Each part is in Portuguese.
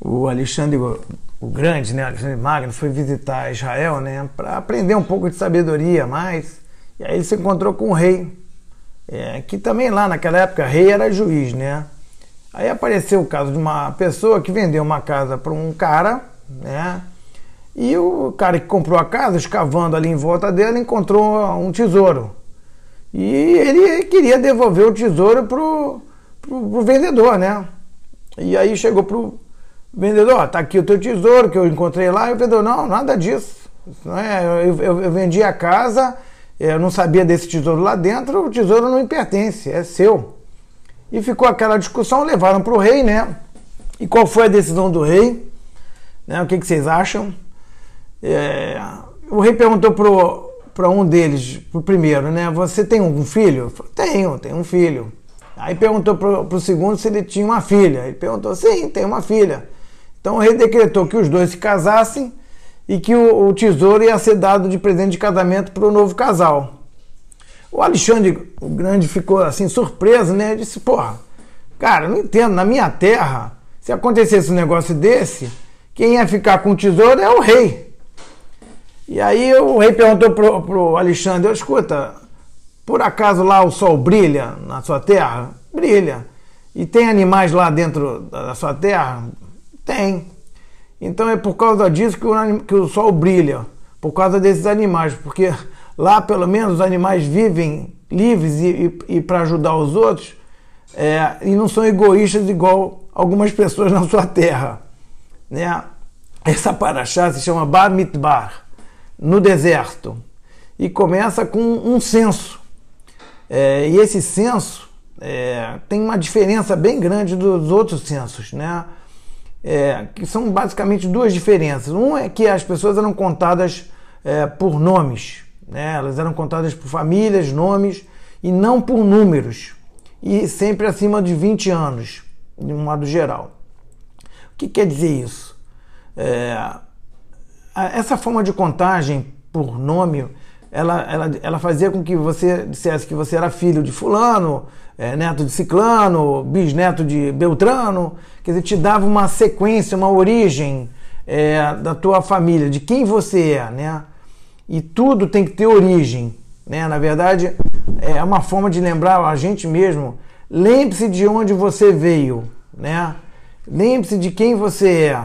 o Alexandre o Grande, né, Alexandre Magno, foi visitar Israel, né, para aprender um pouco de sabedoria mais. E aí ele se encontrou com o rei, é, que também lá naquela época rei era juiz, né? Aí apareceu o caso de uma pessoa que vendeu uma casa para um cara, né? E o cara que comprou a casa, escavando ali em volta dela, encontrou um tesouro. E ele queria devolver o tesouro pro, pro, pro vendedor, né? E aí chegou pro vendedor, tá aqui o teu tesouro que eu encontrei lá. E o vendedor, não, nada disso. Não é, eu, eu, eu vendi a casa, eu não sabia desse tesouro lá dentro, o tesouro não me pertence, é seu. E ficou aquela discussão, levaram para o rei, né? E qual foi a decisão do rei? Né? O que, que vocês acham? É, o rei perguntou para um deles, o primeiro, né? Você tem um filho? Falei, tenho, tenho um filho. Aí perguntou para o segundo se ele tinha uma filha. Ele perguntou, sim, tem uma filha. Então o rei decretou que os dois se casassem e que o, o tesouro ia ser dado de presente de casamento para o novo casal. O Alexandre o Grande ficou assim surpreso, né? Disse, porra, cara, não entendo, na minha terra, se acontecesse um negócio desse, quem ia ficar com o tesouro é o rei. E aí o rei perguntou pro, pro Alexandre, escuta, por acaso lá o sol brilha na sua terra? Brilha. E tem animais lá dentro da sua terra? Tem. Então é por causa disso que o, que o sol brilha, por causa desses animais, porque lá pelo menos os animais vivem livres e, e, e para ajudar os outros é, e não são egoístas igual algumas pessoas na sua terra. Né? Essa paraxá se chama Bar Mitbar no deserto e começa com um censo. É, e esse censo é, tem uma diferença bem grande dos outros censos, né? É, que são basicamente duas diferenças. Um é que as pessoas eram contadas é, por nomes, né? elas eram contadas por famílias, nomes e não por números, e sempre acima de 20 anos, de um modo geral. O que quer dizer isso? É, essa forma de contagem por nome, ela, ela, ela fazia com que você dissesse que você era filho de fulano, é, neto de ciclano, bisneto de Beltrano, quer dizer, te dava uma sequência, uma origem é, da tua família, de quem você é, né? E tudo tem que ter origem, né? Na verdade, é uma forma de lembrar a gente mesmo. Lembre-se de onde você veio, né? Lembre-se de quem você é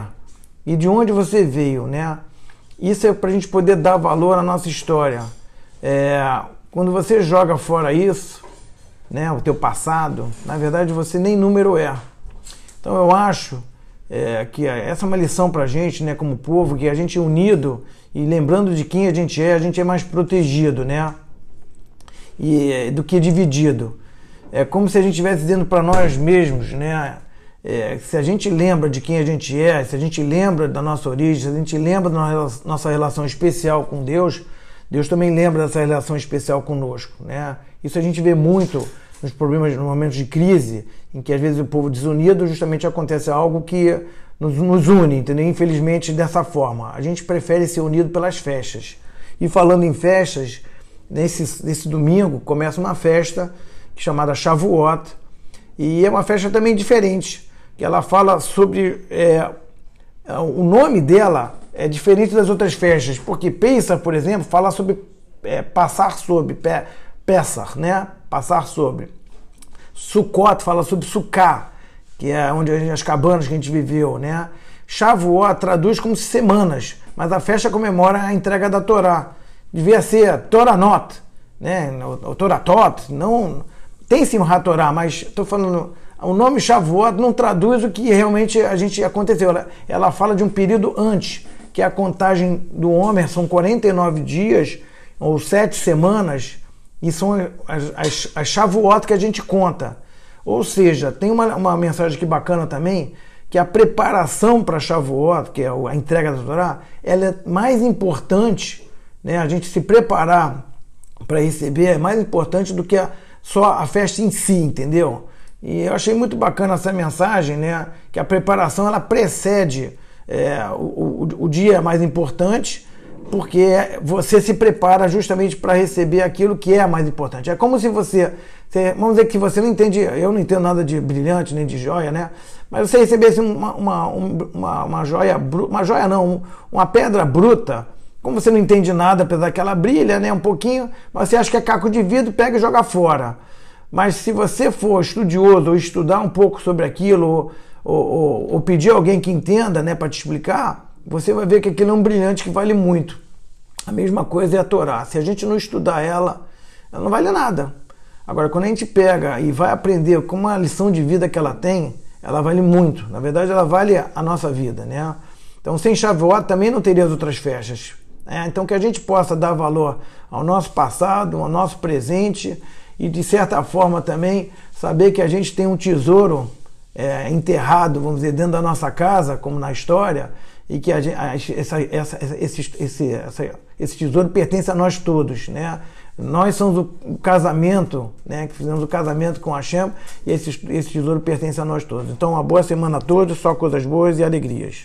e de onde você veio, né? Isso é para a gente poder dar valor à nossa história. É, quando você joga fora isso, né, o teu passado, na verdade você nem número é. Então eu acho é, que essa é uma lição para a gente, né, como povo, que a gente é unido e lembrando de quem a gente é, a gente é mais protegido, né? E, do que dividido. É como se a gente estivesse dizendo para nós mesmos, né? É, se a gente lembra de quem a gente é, se a gente lembra da nossa origem, se a gente lembra da nossa relação especial com Deus, Deus também lembra dessa relação especial conosco. Né? Isso a gente vê muito nos problemas, nos momentos de crise, em que às vezes o povo desunido justamente acontece algo que nos, nos une, entendeu? Infelizmente dessa forma. A gente prefere ser unido pelas festas. E falando em festas, nesse, nesse domingo começa uma festa chamada Shavuot, e é uma festa também diferente que ela fala sobre é, o nome dela é diferente das outras festas, porque Pesach, por exemplo, fala sobre é, passar sobre, pe, Pesach, né? Passar sobre. Sukkot fala sobre Sukkah, que é onde as cabanas que a gente viveu, né? Shavuot traduz como semanas, mas a festa comemora a entrega da Torá. Devia ser Toranot, né? O Toratot, não tem sim o Torá, mas estou falando o nome Shavuot não traduz o que realmente a gente aconteceu. Ela, ela fala de um período antes, que é a contagem do homem são 49 dias ou 7 semanas, e são as, as, as Shavuot que a gente conta. Ou seja, tem uma, uma mensagem aqui bacana também, que a preparação para Shavuot, que é a entrega da Torá, ela é mais importante, né? a gente se preparar para receber é mais importante do que a, só a festa em si, entendeu? E eu achei muito bacana essa mensagem, né? Que a preparação ela precede é, o, o, o dia mais importante, porque você se prepara justamente para receber aquilo que é mais importante. É como se você Você, vamos dizer que você não entende, eu não entendo nada de brilhante nem de joia, né? Mas você recebesse uma, uma, uma, uma joia, uma joia não, uma pedra bruta, como você não entende nada, apesar que ela brilha, né, um pouquinho, mas você acha que é caco de vidro, pega e joga fora. Mas se você for estudioso ou estudar um pouco sobre aquilo, ou, ou, ou pedir alguém que entenda, né, para te explicar, você vai ver que aquilo é um brilhante que vale muito. A mesma coisa é a Torá. Se a gente não estudar ela, ela não vale nada. Agora, quando a gente pega e vai aprender com uma lição de vida que ela tem, ela vale muito. Na verdade, ela vale a nossa vida, né? Então, sem Shavuot também não teria as outras festas. Né? Então, que a gente possa dar valor ao nosso passado, ao nosso presente e, de certa forma, também saber que a gente tem um tesouro é, enterrado, vamos dizer, dentro da nossa casa, como na história, e que a, essa, essa, esse, esse, essa, esse tesouro pertence a nós todos, né? Nós somos o casamento, né? Que fizemos o casamento com Hashem e esse, esse tesouro pertence a nós todos. Então, uma boa semana a todos, só coisas boas e alegrias.